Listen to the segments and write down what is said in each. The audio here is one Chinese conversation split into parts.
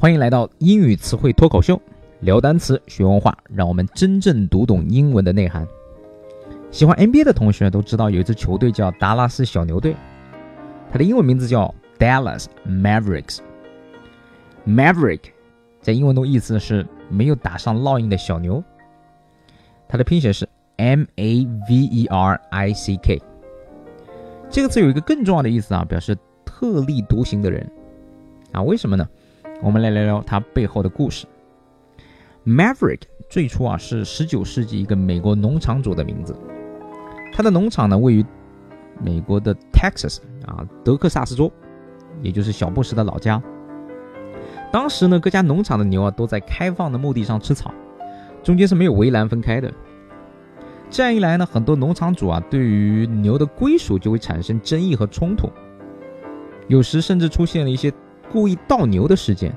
欢迎来到英语词汇脱口秀，聊单词学文化，让我们真正读懂英文的内涵。喜欢 NBA 的同学都知道有一支球队叫达拉斯小牛队，它的英文名字叫 Dallas Mavericks。Maverick 在英文中意思是没有打上烙印的小牛，它的拼写是 M A V E R I C K。这个词有一个更重要的意思啊，表示特立独行的人啊。为什么呢？我们来聊聊它背后的故事。Maverick 最初啊是19世纪一个美国农场主的名字。他的农场呢位于美国的 Texas 啊德克萨斯州，也就是小布什的老家。当时呢各家农场的牛啊都在开放的墓地上吃草，中间是没有围栏分开的。这样一来呢，很多农场主啊对于牛的归属就会产生争议和冲突，有时甚至出现了一些故意盗牛的事件。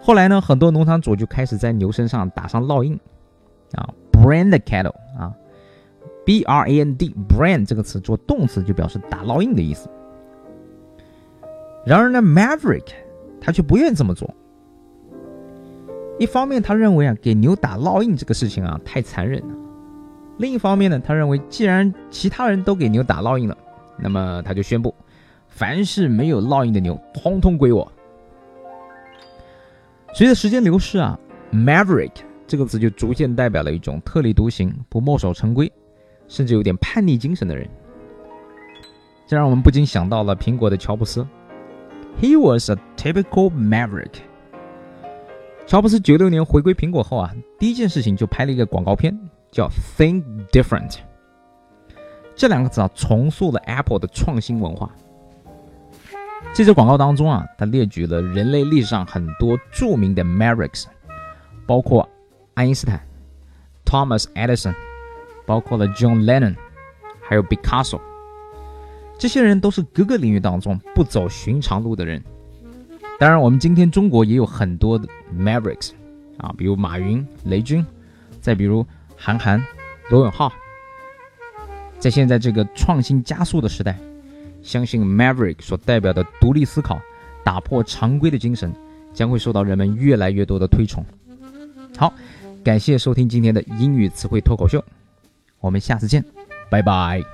后来呢，很多农场主就开始在牛身上打上烙印，啊，brand cattle 啊。B R A N D brand 这个词做动词就表示打烙印的意思。然而呢，Maverick 他却不愿这么做。一方面，他认为啊，给牛打烙印这个事情啊太残忍了；另一方面呢，他认为既然其他人都给牛打烙印了，那么他就宣布，凡是没有烙印的牛，通通归我。随着时间流逝啊，Maverick 这个词就逐渐代表了一种特立独行、不墨守成规。甚至有点叛逆精神的人，这让我们不禁想到了苹果的乔布斯。He was a typical maverick。乔布斯九六年回归苹果后啊，第一件事情就拍了一个广告片，叫 Think Different。这两个字啊，重塑了 Apple 的创新文化。这支广告当中啊，他列举了人类历史上很多著名的 mavericks，包括爱因斯坦、Thomas Edison。包括了 John Lennon，还有 Picasso，这些人都是各个领域当中不走寻常路的人。当然，我们今天中国也有很多的 Mavericks 啊，比如马云、雷军，再比如韩寒、罗永浩。在现在这个创新加速的时代，相信 Maverick 所代表的独立思考、打破常规的精神，将会受到人们越来越多的推崇。好，感谢收听今天的英语词汇脱口秀。我们下次见，拜拜。